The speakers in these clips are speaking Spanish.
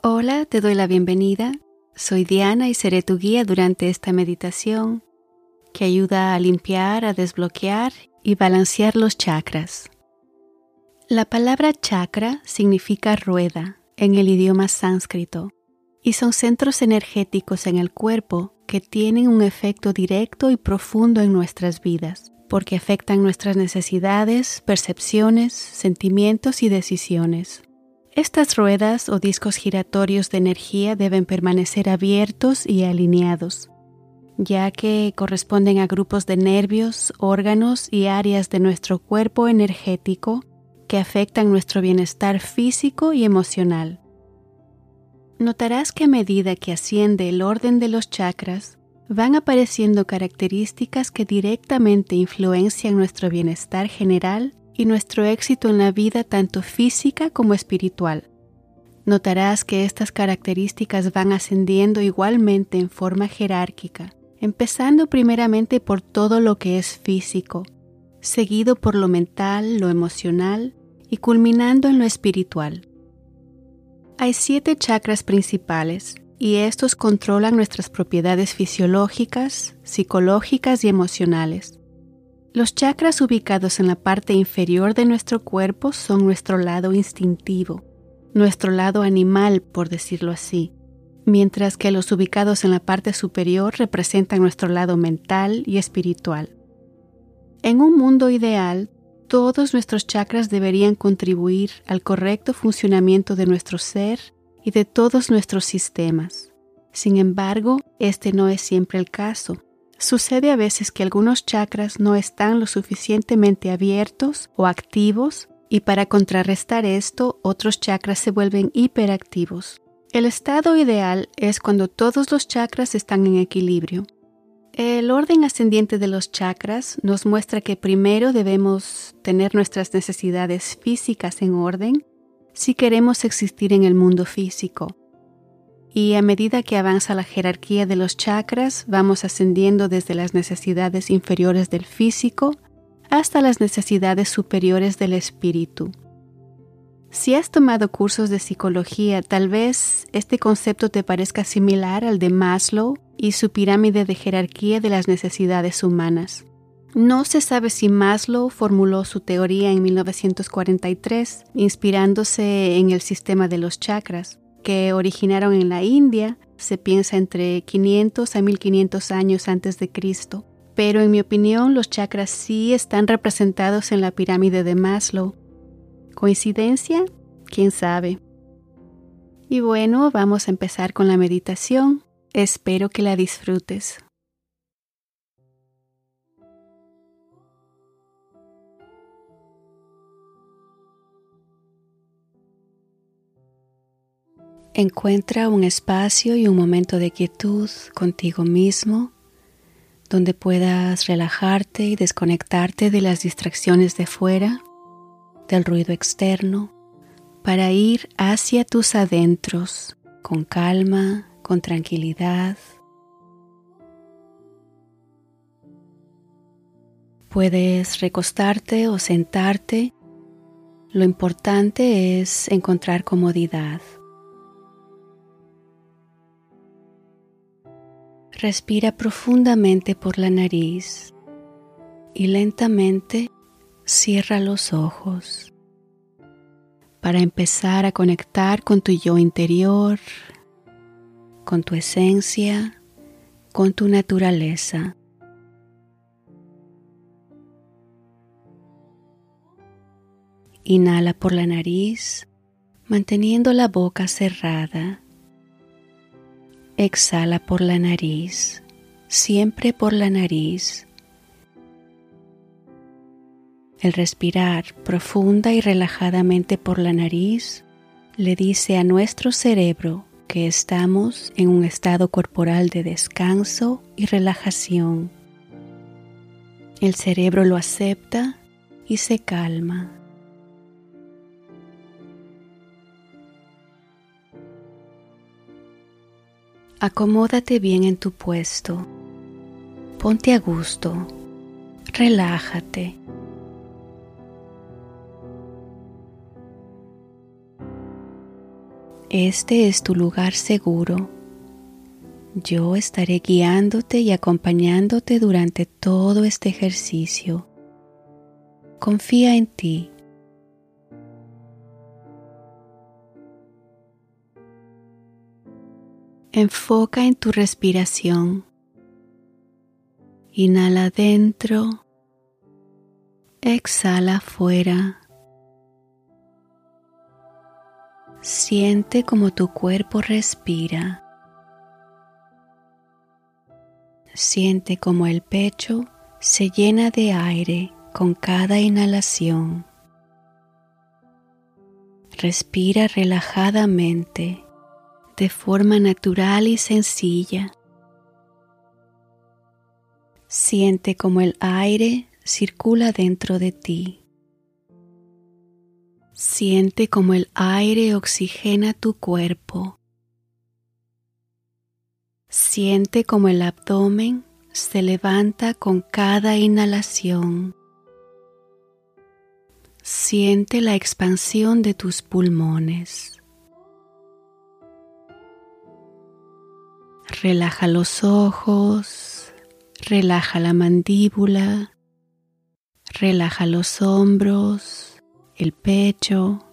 Hola, te doy la bienvenida. Soy Diana y seré tu guía durante esta meditación que ayuda a limpiar, a desbloquear y balancear los chakras. La palabra chakra significa rueda en el idioma sánscrito y son centros energéticos en el cuerpo que tienen un efecto directo y profundo en nuestras vidas porque afectan nuestras necesidades, percepciones, sentimientos y decisiones. Estas ruedas o discos giratorios de energía deben permanecer abiertos y alineados, ya que corresponden a grupos de nervios, órganos y áreas de nuestro cuerpo energético que afectan nuestro bienestar físico y emocional. Notarás que a medida que asciende el orden de los chakras, van apareciendo características que directamente influencian nuestro bienestar general y nuestro éxito en la vida tanto física como espiritual. Notarás que estas características van ascendiendo igualmente en forma jerárquica, empezando primeramente por todo lo que es físico, seguido por lo mental, lo emocional y culminando en lo espiritual. Hay siete chakras principales y estos controlan nuestras propiedades fisiológicas, psicológicas y emocionales. Los chakras ubicados en la parte inferior de nuestro cuerpo son nuestro lado instintivo, nuestro lado animal, por decirlo así, mientras que los ubicados en la parte superior representan nuestro lado mental y espiritual. En un mundo ideal, todos nuestros chakras deberían contribuir al correcto funcionamiento de nuestro ser y de todos nuestros sistemas. Sin embargo, este no es siempre el caso. Sucede a veces que algunos chakras no están lo suficientemente abiertos o activos y para contrarrestar esto otros chakras se vuelven hiperactivos. El estado ideal es cuando todos los chakras están en equilibrio. El orden ascendiente de los chakras nos muestra que primero debemos tener nuestras necesidades físicas en orden si queremos existir en el mundo físico y a medida que avanza la jerarquía de los chakras, vamos ascendiendo desde las necesidades inferiores del físico hasta las necesidades superiores del espíritu. Si has tomado cursos de psicología, tal vez este concepto te parezca similar al de Maslow y su pirámide de jerarquía de las necesidades humanas. No se sabe si Maslow formuló su teoría en 1943, inspirándose en el sistema de los chakras, que originaron en la India, se piensa entre 500 a 1500 años antes de Cristo. Pero en mi opinión los chakras sí están representados en la pirámide de Maslow. ¿Coincidencia? ¿Quién sabe? Y bueno, vamos a empezar con la meditación. Espero que la disfrutes. Encuentra un espacio y un momento de quietud contigo mismo donde puedas relajarte y desconectarte de las distracciones de fuera, del ruido externo, para ir hacia tus adentros con calma, con tranquilidad. Puedes recostarte o sentarte. Lo importante es encontrar comodidad. Respira profundamente por la nariz y lentamente cierra los ojos para empezar a conectar con tu yo interior, con tu esencia, con tu naturaleza. Inhala por la nariz, manteniendo la boca cerrada Exhala por la nariz, siempre por la nariz. El respirar profunda y relajadamente por la nariz le dice a nuestro cerebro que estamos en un estado corporal de descanso y relajación. El cerebro lo acepta y se calma. Acomódate bien en tu puesto. Ponte a gusto. Relájate. Este es tu lugar seguro. Yo estaré guiándote y acompañándote durante todo este ejercicio. Confía en ti. Enfoca en tu respiración. Inhala adentro. Exhala afuera. Siente como tu cuerpo respira. Siente como el pecho se llena de aire con cada inhalación. Respira relajadamente de forma natural y sencilla. Siente como el aire circula dentro de ti. Siente como el aire oxigena tu cuerpo. Siente como el abdomen se levanta con cada inhalación. Siente la expansión de tus pulmones. Relaja los ojos, relaja la mandíbula, relaja los hombros el pecho.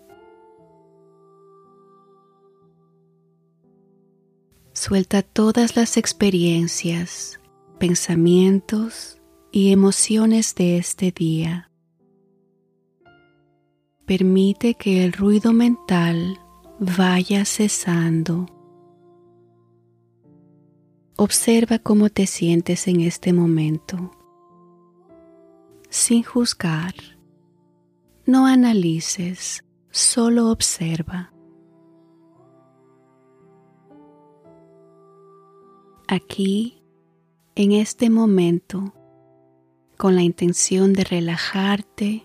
Suelta todas las experiencias, pensamientos y emociones de este día. Permite que el ruido mental vaya cesando. Observa cómo te sientes en este momento, sin juzgar. No analices, solo observa. Aquí, en este momento, con la intención de relajarte,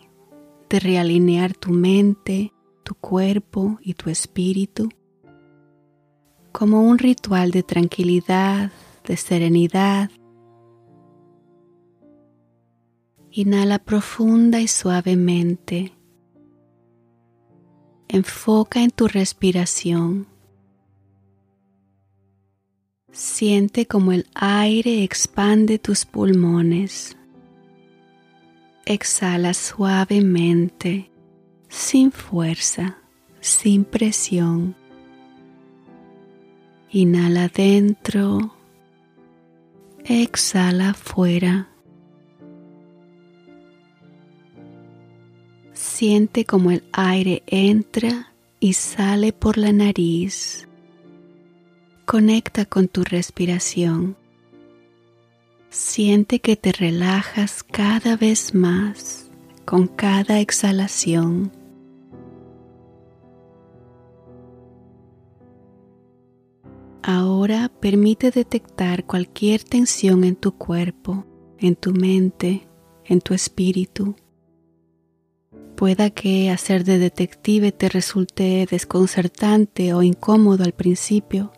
de realinear tu mente, tu cuerpo y tu espíritu, como un ritual de tranquilidad, de serenidad, Inhala profunda y suavemente. Enfoca en tu respiración. Siente como el aire expande tus pulmones. Exhala suavemente, sin fuerza, sin presión. Inhala dentro, exhala fuera. Siente como el aire entra y sale por la nariz. Conecta con tu respiración. Siente que te relajas cada vez más con cada exhalación. Ahora permite detectar cualquier tensión en tu cuerpo, en tu mente, en tu espíritu. Pueda que hacer de detective te resulte desconcertante o incómodo al principio.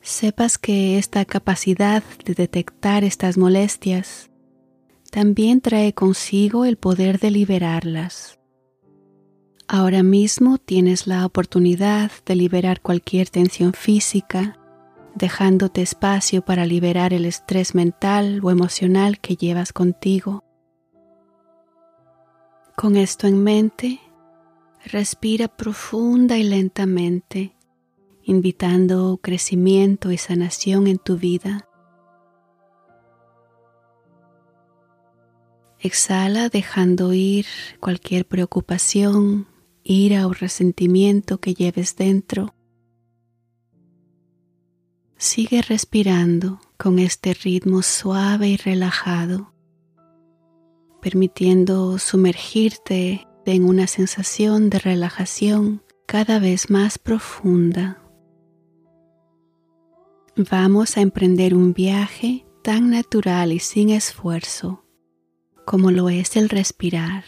Sepas que esta capacidad de detectar estas molestias también trae consigo el poder de liberarlas. Ahora mismo tienes la oportunidad de liberar cualquier tensión física, dejándote espacio para liberar el estrés mental o emocional que llevas contigo. Con esto en mente, respira profunda y lentamente, invitando crecimiento y sanación en tu vida. Exhala dejando ir cualquier preocupación, ira o resentimiento que lleves dentro. Sigue respirando con este ritmo suave y relajado permitiendo sumergirte en una sensación de relajación cada vez más profunda. Vamos a emprender un viaje tan natural y sin esfuerzo como lo es el respirar.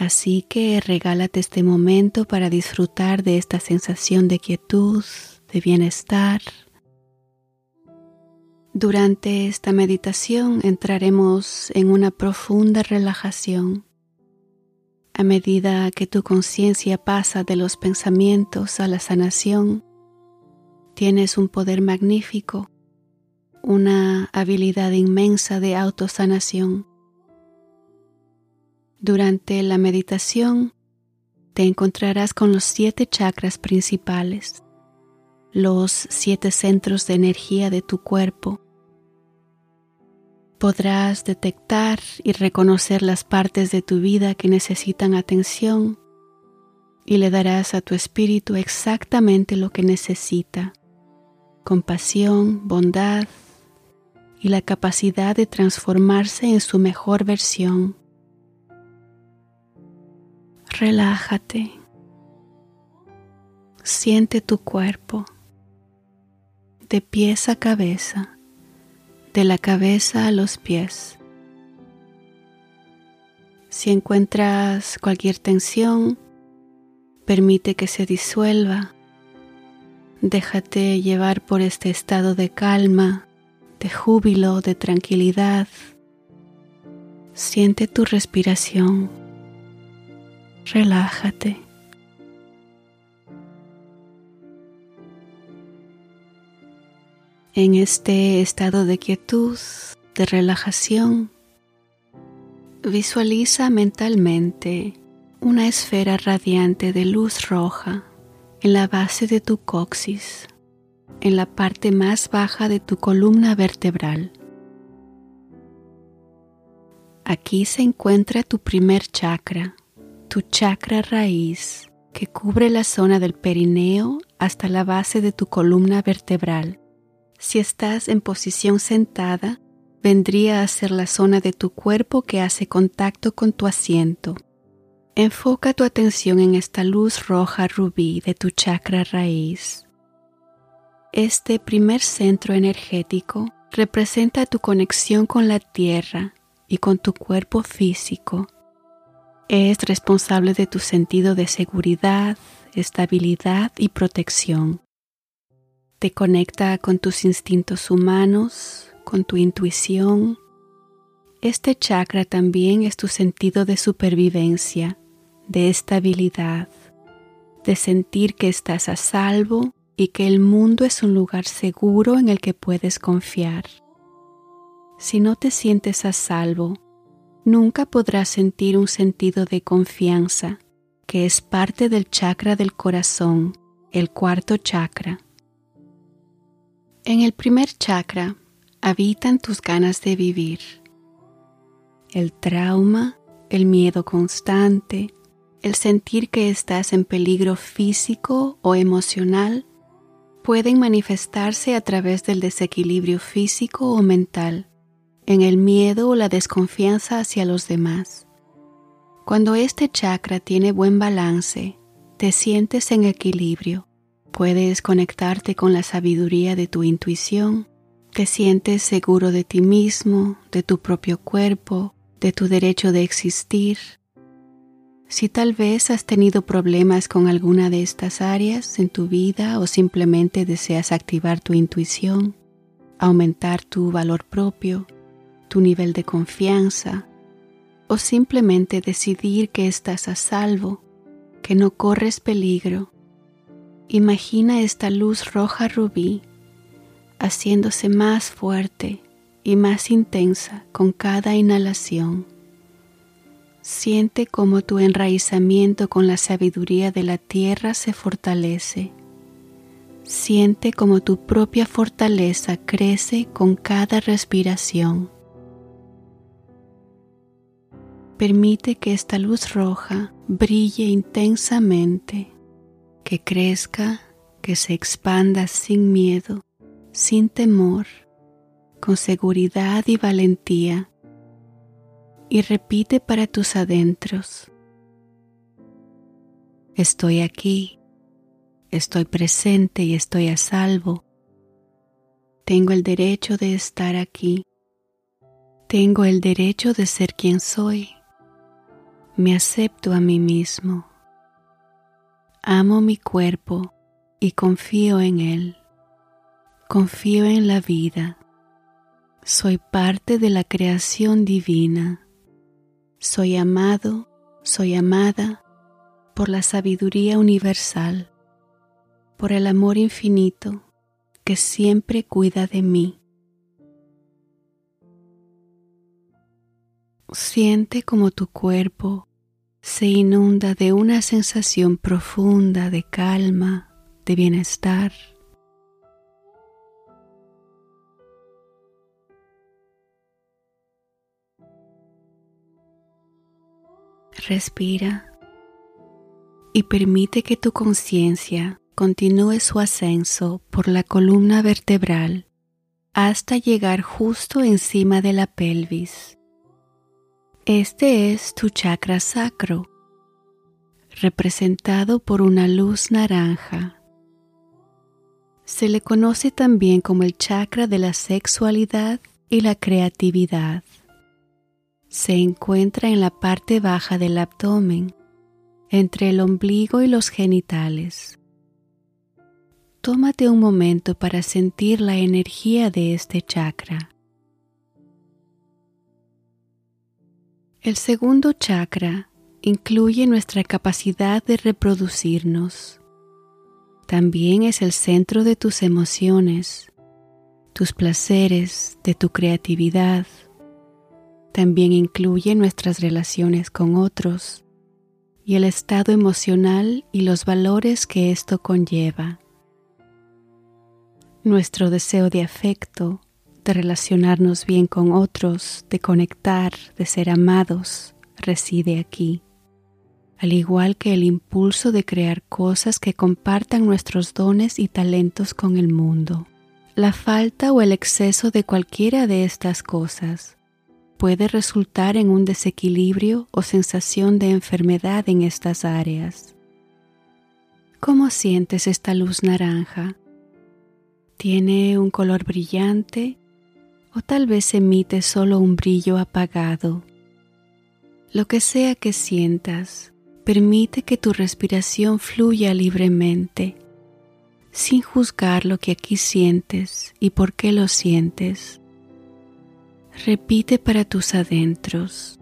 Así que regálate este momento para disfrutar de esta sensación de quietud, de bienestar durante esta meditación entraremos en una profunda relajación. A medida que tu conciencia pasa de los pensamientos a la sanación, tienes un poder magnífico, una habilidad inmensa de autosanación. Durante la meditación te encontrarás con los siete chakras principales, los siete centros de energía de tu cuerpo podrás detectar y reconocer las partes de tu vida que necesitan atención y le darás a tu espíritu exactamente lo que necesita, compasión, bondad y la capacidad de transformarse en su mejor versión. Relájate. Siente tu cuerpo de pies a cabeza de la cabeza a los pies. Si encuentras cualquier tensión, permite que se disuelva. Déjate llevar por este estado de calma, de júbilo, de tranquilidad. Siente tu respiración. Relájate. en este estado de quietud, de relajación, visualiza mentalmente una esfera radiante de luz roja en la base de tu coxis, en la parte más baja de tu columna vertebral. Aquí se encuentra tu primer chakra, tu chakra raíz, que cubre la zona del perineo hasta la base de tu columna vertebral. Si estás en posición sentada, vendría a ser la zona de tu cuerpo que hace contacto con tu asiento. Enfoca tu atención en esta luz roja rubí de tu chakra raíz. Este primer centro energético representa tu conexión con la tierra y con tu cuerpo físico. Es responsable de tu sentido de seguridad, estabilidad y protección te conecta con tus instintos humanos, con tu intuición. Este chakra también es tu sentido de supervivencia, de estabilidad, de sentir que estás a salvo y que el mundo es un lugar seguro en el que puedes confiar. Si no te sientes a salvo, nunca podrás sentir un sentido de confianza, que es parte del chakra del corazón, el cuarto chakra. En el primer chakra habitan tus ganas de vivir. El trauma, el miedo constante, el sentir que estás en peligro físico o emocional pueden manifestarse a través del desequilibrio físico o mental, en el miedo o la desconfianza hacia los demás. Cuando este chakra tiene buen balance, te sientes en equilibrio Puedes conectarte con la sabiduría de tu intuición. Te sientes seguro de ti mismo, de tu propio cuerpo, de tu derecho de existir. Si tal vez has tenido problemas con alguna de estas áreas en tu vida o simplemente deseas activar tu intuición, aumentar tu valor propio, tu nivel de confianza, o simplemente decidir que estás a salvo, que no corres peligro, Imagina esta luz roja rubí haciéndose más fuerte y más intensa con cada inhalación. Siente cómo tu enraizamiento con la sabiduría de la tierra se fortalece. Siente cómo tu propia fortaleza crece con cada respiración. Permite que esta luz roja brille intensamente que crezca, que se expanda sin miedo, sin temor, con seguridad y valentía. Y repite para tus adentros. Estoy aquí, estoy presente y estoy a salvo. Tengo el derecho de estar aquí. Tengo el derecho de ser quien soy. Me acepto a mí mismo. Amo mi cuerpo y confío en él. Confío en la vida. Soy parte de la creación divina. Soy amado, Soy amada por la sabiduría universal, por el amor infinito que siempre cuida de mí. Siente como tu cuerpo se inunda de una sensación profunda de calma, de bienestar. Respira y permite que tu conciencia continúe su ascenso por la columna vertebral hasta llegar justo encima de la pelvis. Este es tu chakra sacro, representado por una luz naranja. Se le conoce también como el chakra de la sexualidad y la creatividad. Se encuentra en la parte baja del abdomen, entre el ombligo y los genitales. Tómate un momento para sentir la energía de este chakra. El segundo chakra incluye nuestra capacidad de reproducirnos. También es el centro de tus emociones, tus placeres, de tu creatividad. También incluye nuestras relaciones con otros y el estado emocional y los valores que esto conlleva. Nuestro deseo de afecto, de relacionarnos bien con otros, de conectar, de ser amados, reside aquí, al igual que el impulso de crear cosas que compartan nuestros dones y talentos con el mundo. La falta o el exceso de cualquiera de estas cosas puede resultar en un desequilibrio o sensación de enfermedad en estas áreas. ¿Cómo sientes esta luz naranja? ¿Tiene un color brillante o tal vez emite solo un brillo apagado. Lo que sea que sientas, permite que tu respiración fluya libremente, sin juzgar lo que aquí sientes y por qué lo sientes. Repite para tus adentros.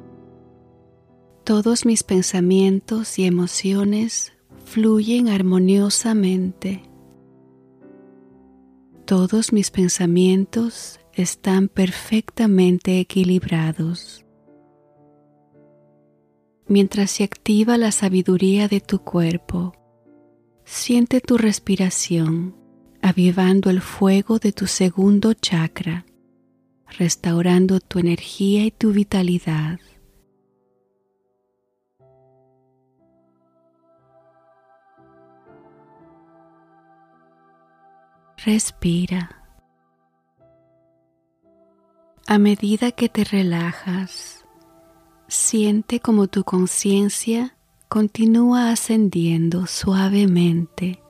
Todos mis pensamientos y emociones fluyen armoniosamente. Todos mis pensamientos están perfectamente equilibrados. Mientras se activa la sabiduría de tu cuerpo, siente tu respiración avivando el fuego de tu segundo chakra, restaurando tu energía y tu vitalidad. Respira. A medida que te relajas, siente como tu conciencia continúa ascendiendo suavemente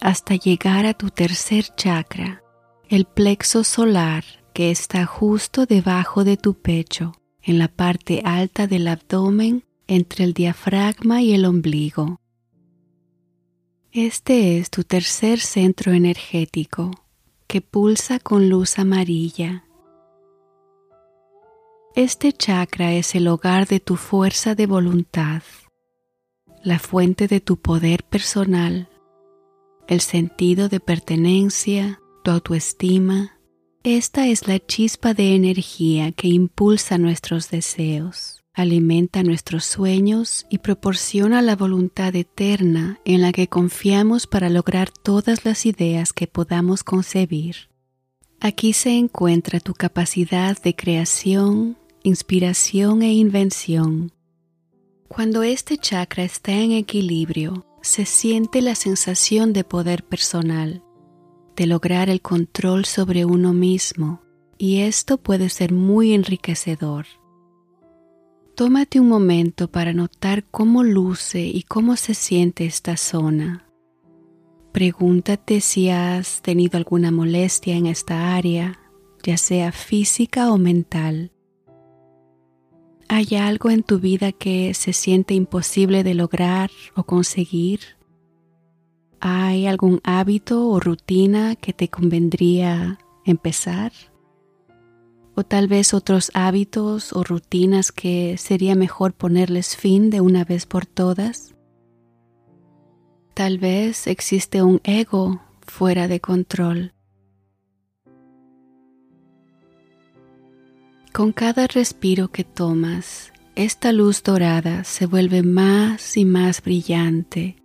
hasta llegar a tu tercer chakra, el plexo solar que está justo debajo de tu pecho, en la parte alta del abdomen entre el diafragma y el ombligo. Este es tu tercer centro energético que pulsa con luz amarilla este chakra es el hogar de tu fuerza de voluntad, la fuente de tu poder personal, el sentido de pertenencia, tu autoestima. Esta es la chispa de energía que impulsa nuestros deseos, alimenta nuestros sueños y proporciona la voluntad eterna en la que confiamos para lograr todas las ideas que podamos concebir. Aquí se encuentra tu capacidad de creación, inspiración e invención. Cuando este chakra está en equilibrio, se siente la sensación de poder personal, de lograr el control sobre uno mismo, y esto puede ser muy enriquecedor. Tómate un momento para notar cómo luce y cómo se siente esta zona. Pregúntate si has tenido alguna molestia en esta área, ya sea física o mental. ¿Hay algo en tu vida que se siente imposible de lograr o conseguir? ¿Hay algún hábito o rutina que te convendría empezar? o tal vez otros hábitos o rutinas que sería mejor ponerles fin de una vez por todas. Tal vez existe un ego fuera de control. Con cada respiro que tomas, esta luz dorada se vuelve más y más brillante.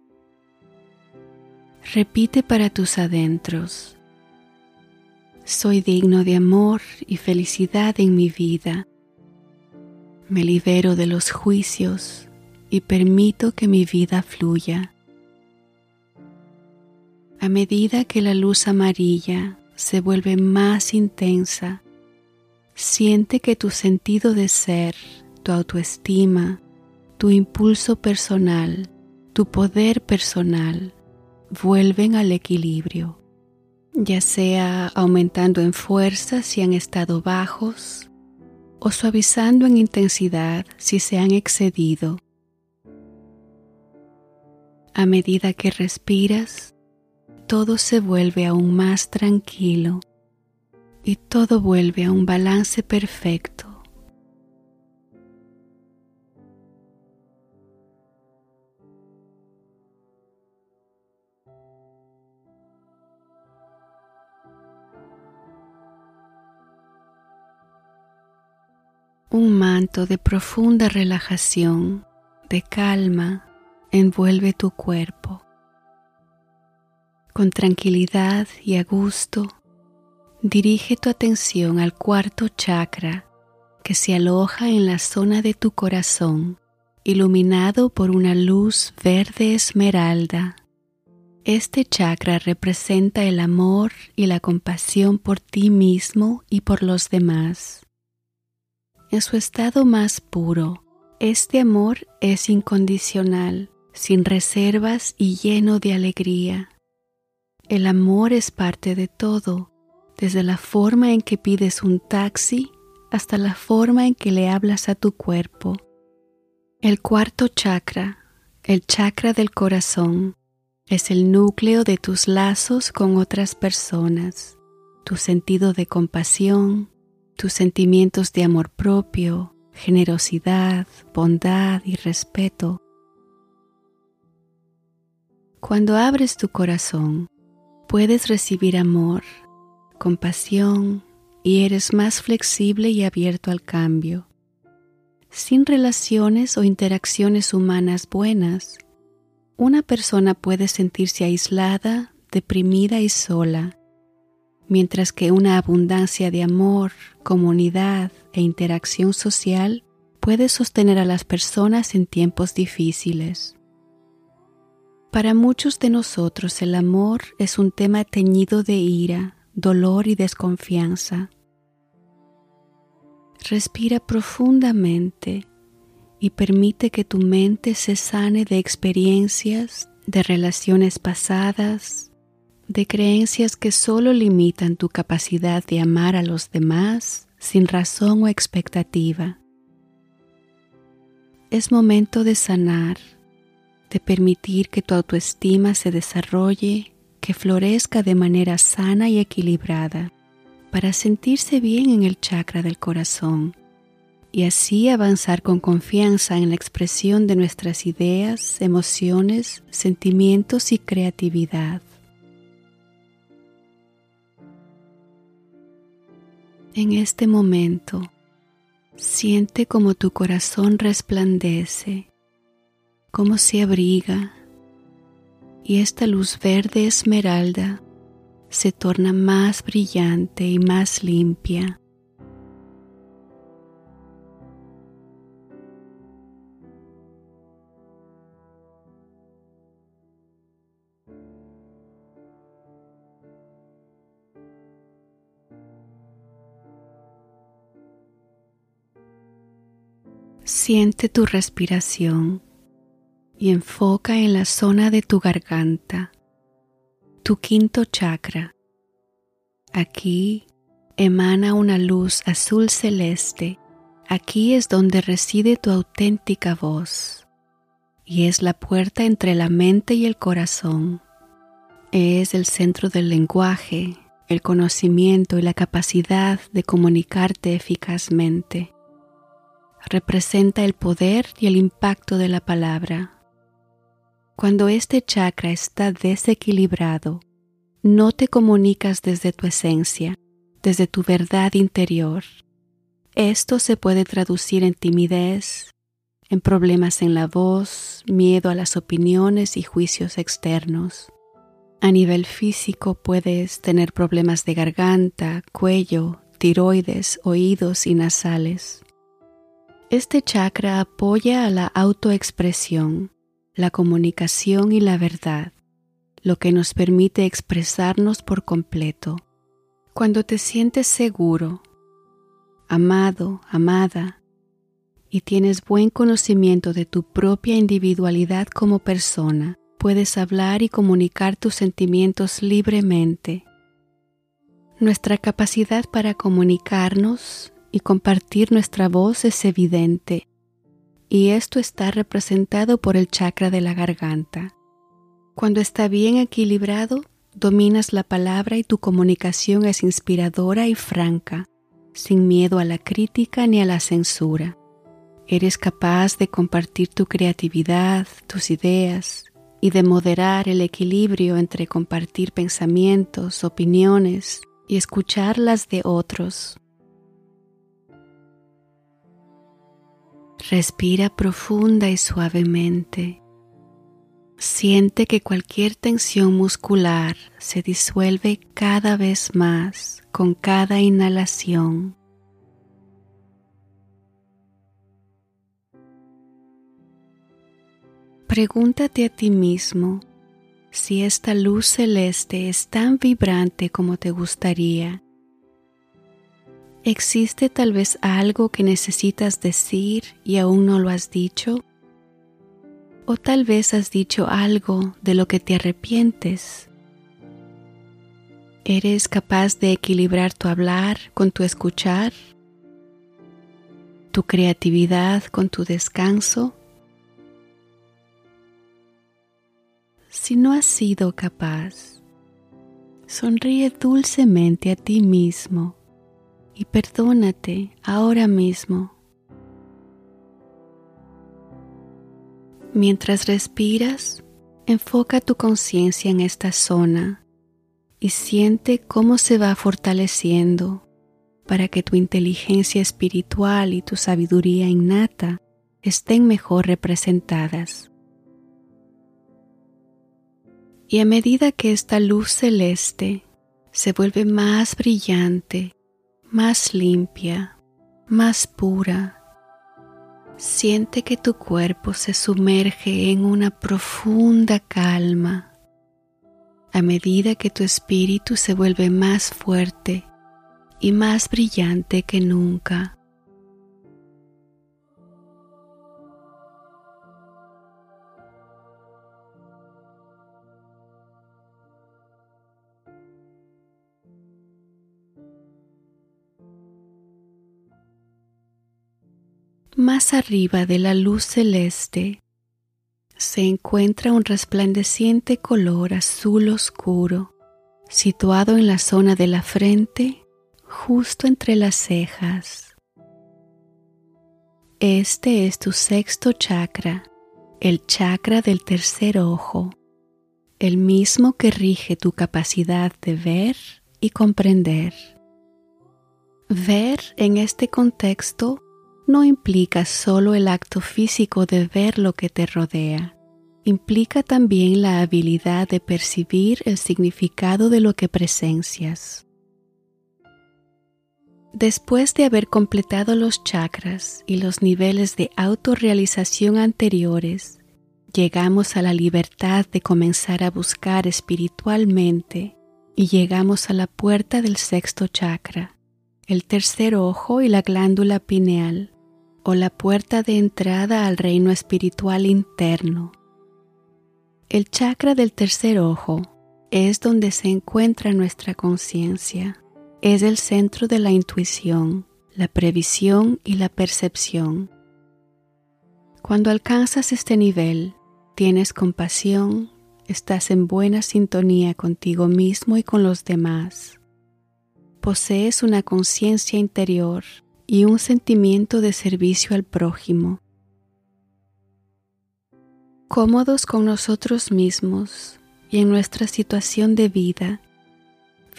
Repite para tus adentros. Soy digno de amor y felicidad en mi vida. Me libero de los juicios y permito que mi vida fluya. A medida que la luz amarilla se vuelve más intensa, siente que tu sentido de ser, tu autoestima, tu impulso personal, tu poder personal, vuelven al equilibrio ya sea aumentando en fuerza si han estado bajos o suavizando en intensidad si se han excedido. A medida que respiras, todo se vuelve aún más tranquilo y todo vuelve a un balance perfecto. Un manto de profunda relajación, de calma, envuelve tu cuerpo. Con tranquilidad y a gusto, dirige tu atención al cuarto chakra que se aloja en la zona de tu corazón, iluminado por una luz verde esmeralda. Este chakra representa el amor y la compasión por ti mismo y por los demás en su estado más puro. Este amor es incondicional, sin reservas y lleno de alegría. El amor es parte de todo, desde la forma en que pides un taxi hasta la forma en que le hablas a tu cuerpo. El cuarto chakra, el chakra del corazón, es el núcleo de tus lazos con otras personas, tu sentido de compasión, tus sentimientos de amor propio, generosidad, bondad y respeto. Cuando abres tu corazón, puedes recibir amor, compasión y eres más flexible y abierto al cambio. Sin relaciones o interacciones humanas buenas, una persona puede sentirse aislada, deprimida y sola mientras que una abundancia de amor, comunidad e interacción social puede sostener a las personas en tiempos difíciles. Para muchos de nosotros el amor es un tema teñido de ira, dolor y desconfianza. Respira profundamente y permite que tu mente se sane de experiencias, de relaciones pasadas, de creencias que solo limitan tu capacidad de amar a los demás sin razón o expectativa. Es momento de sanar, de permitir que tu autoestima se desarrolle, que florezca de manera sana y equilibrada, para sentirse bien en el chakra del corazón y así avanzar con confianza en la expresión de nuestras ideas, emociones, sentimientos y creatividad. En este momento, siente como tu corazón resplandece, como se abriga y esta luz verde esmeralda se torna más brillante y más limpia. Siente tu respiración y enfoca en la zona de tu garganta, tu quinto chakra. Aquí emana una luz azul celeste. Aquí es donde reside tu auténtica voz y es la puerta entre la mente y el corazón. Es el centro del lenguaje, el conocimiento y la capacidad de comunicarte eficazmente. Representa el poder y el impacto de la palabra. Cuando este chakra está desequilibrado, no te comunicas desde tu esencia, desde tu verdad interior. Esto se puede traducir en timidez, en problemas en la voz, miedo a las opiniones y juicios externos. A nivel físico puedes tener problemas de garganta, cuello, tiroides, oídos y nasales. Este chakra apoya a la autoexpresión, la comunicación y la verdad, lo que nos permite expresarnos por completo. Cuando te sientes seguro, amado, amada, y tienes buen conocimiento de tu propia individualidad como persona, puedes hablar y comunicar tus sentimientos libremente. Nuestra capacidad para comunicarnos y compartir nuestra voz es evidente, y esto está representado por el chakra de la garganta. Cuando está bien equilibrado, dominas la palabra y tu comunicación es inspiradora y franca, sin miedo a la crítica ni a la censura. Eres capaz de compartir tu creatividad, tus ideas, y de moderar el equilibrio entre compartir pensamientos, opiniones y escuchar las de otros. Respira profunda y suavemente. Siente que cualquier tensión muscular se disuelve cada vez más con cada inhalación. Pregúntate a ti mismo si esta luz celeste es tan vibrante como te gustaría. ¿Existe tal vez algo que necesitas decir y aún no lo has dicho? ¿O tal vez has dicho algo de lo que te arrepientes? ¿Eres capaz de equilibrar tu hablar con tu escuchar? ¿Tu creatividad con tu descanso? Si no has sido capaz, sonríe dulcemente a ti mismo y perdónate ahora mismo. Mientras respiras, enfoca tu conciencia en esta zona y siente cómo se va fortaleciendo para que tu inteligencia espiritual y tu sabiduría innata estén mejor representadas. Y a medida que esta luz celeste se vuelve más brillante, más limpia, más pura, siente que tu cuerpo se sumerge en una profunda calma. A medida que tu espíritu se vuelve más fuerte y más brillante que nunca. Más arriba de la luz celeste se encuentra un resplandeciente color azul oscuro situado en la zona de la frente justo entre las cejas. Este es tu sexto chakra, el chakra del tercer ojo, el mismo que rige tu capacidad de ver y comprender. Ver en este contexto no implica solo el acto físico de ver lo que te rodea, implica también la habilidad de percibir el significado de lo que presencias. Después de haber completado los chakras y los niveles de autorrealización anteriores, llegamos a la libertad de comenzar a buscar espiritualmente y llegamos a la puerta del sexto chakra, el tercer ojo y la glándula pineal o la puerta de entrada al reino espiritual interno. El chakra del tercer ojo es donde se encuentra nuestra conciencia. Es el centro de la intuición, la previsión y la percepción. Cuando alcanzas este nivel, tienes compasión, estás en buena sintonía contigo mismo y con los demás, posees una conciencia interior y un sentimiento de servicio al prójimo. Cómodos con nosotros mismos y en nuestra situación de vida,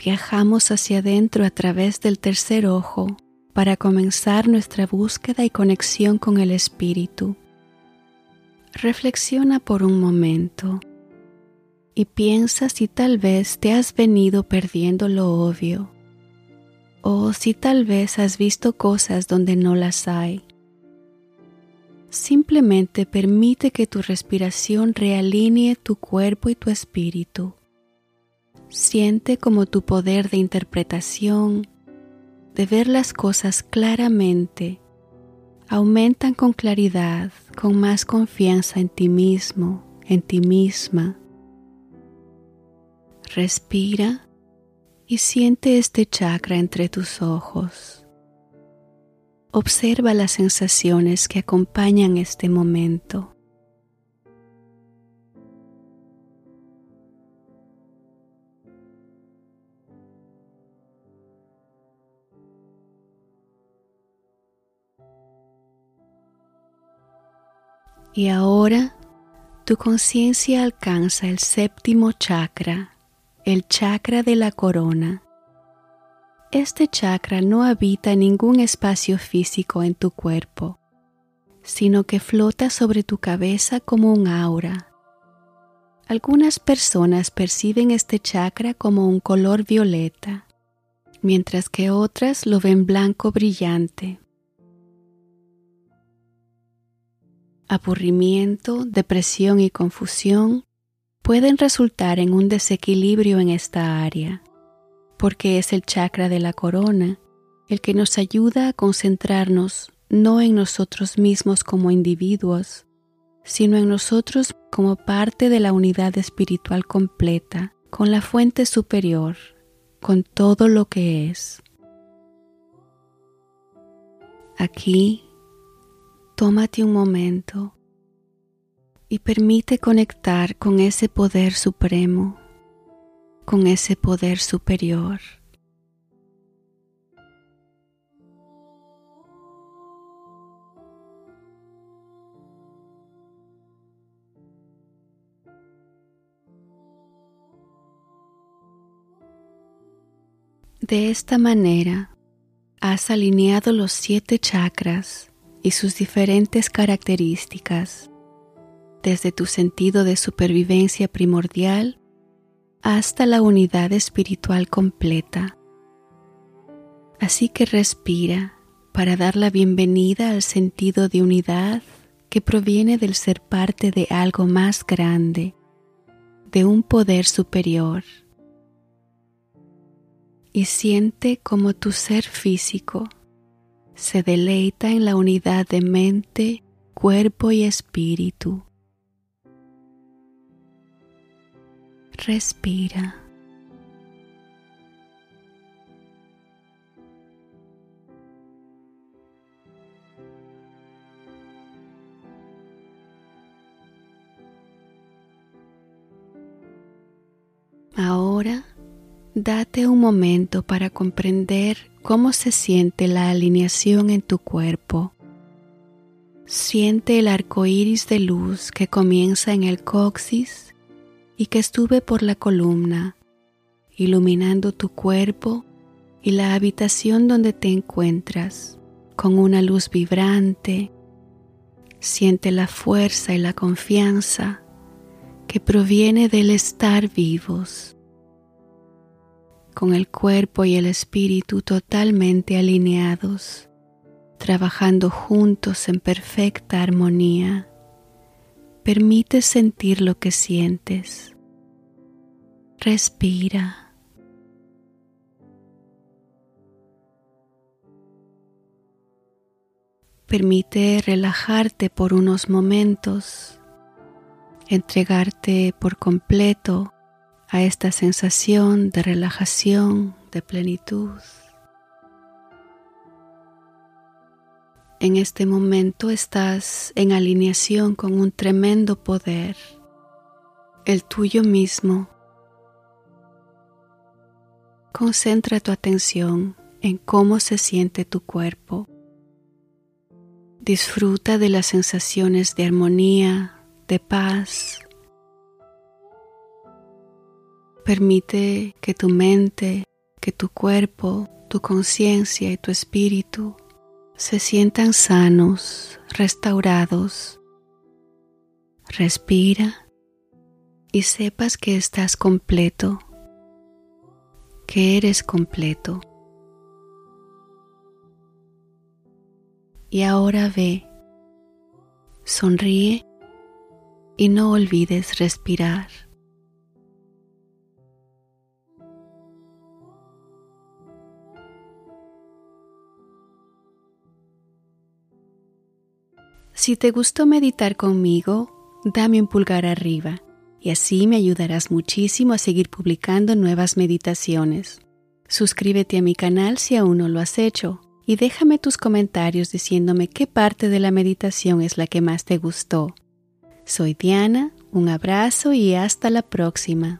viajamos hacia adentro a través del tercer ojo para comenzar nuestra búsqueda y conexión con el Espíritu. Reflexiona por un momento y piensa si tal vez te has venido perdiendo lo obvio o si tal vez has visto cosas donde no las hay. Simplemente permite que tu respiración realinee tu cuerpo y tu espíritu. Siente como tu poder de interpretación, de ver las cosas claramente, aumentan con claridad, con más confianza en ti mismo, en ti misma. Respira y siente este chakra entre tus ojos. Observa las sensaciones que acompañan este momento. Y ahora tu conciencia alcanza el séptimo chakra, el chakra de la corona. Este chakra no habita ningún espacio físico en tu cuerpo, sino que flota sobre tu cabeza como un aura. Algunas personas perciben este chakra como un color violeta, mientras que otras lo ven blanco brillante. aburrimiento, depresión y confusión pueden resultar en un desequilibrio en esta área, porque es el chakra de la corona el que nos ayuda a concentrarnos no en nosotros mismos como individuos, sino en nosotros como parte de la unidad espiritual completa, con la fuente superior, con todo lo que es. Aquí tómate un momento y permite conectar con ese poder supremo, con ese poder superior. De esta manera, has alineado los siete chakras y sus diferentes características, desde tu sentido de supervivencia primordial hasta la unidad espiritual completa. Así que respira para dar la bienvenida al sentido de unidad que proviene del ser parte de algo más grande, de un poder superior. Y siente como tu ser físico se deleita en la unidad de mente, cuerpo y espíritu. Respira. Ahora date un momento para comprender cómo se siente la alineación en tu cuerpo. Siente el arco iris de luz que comienza en el coxis y que estuve por la columna, iluminando tu cuerpo y la habitación donde te encuentras con una luz vibrante. Siente la fuerza y la confianza que proviene del estar vivos con el cuerpo y el espíritu totalmente alineados, trabajando juntos en perfecta armonía. Permite sentir lo que sientes. Respira. Permite relajarte por unos momentos, entregarte por completo a esta sensación de relajación, de plenitud. En este momento estás en alineación con un tremendo poder, el tuyo mismo. Concentra tu atención en cómo se siente tu cuerpo. Disfruta de las sensaciones de armonía, de paz. Permite que tu mente, que tu cuerpo, tu conciencia y tu espíritu se sientan sanos, restaurados. Respira y sepas que estás completo, que eres completo. Y ahora ve, sonríe y no olvides respirar. Si te gustó meditar conmigo, dame un pulgar arriba y así me ayudarás muchísimo a seguir publicando nuevas meditaciones. Suscríbete a mi canal si aún no lo has hecho y déjame tus comentarios diciéndome qué parte de la meditación es la que más te gustó. Soy Diana, un abrazo y hasta la próxima.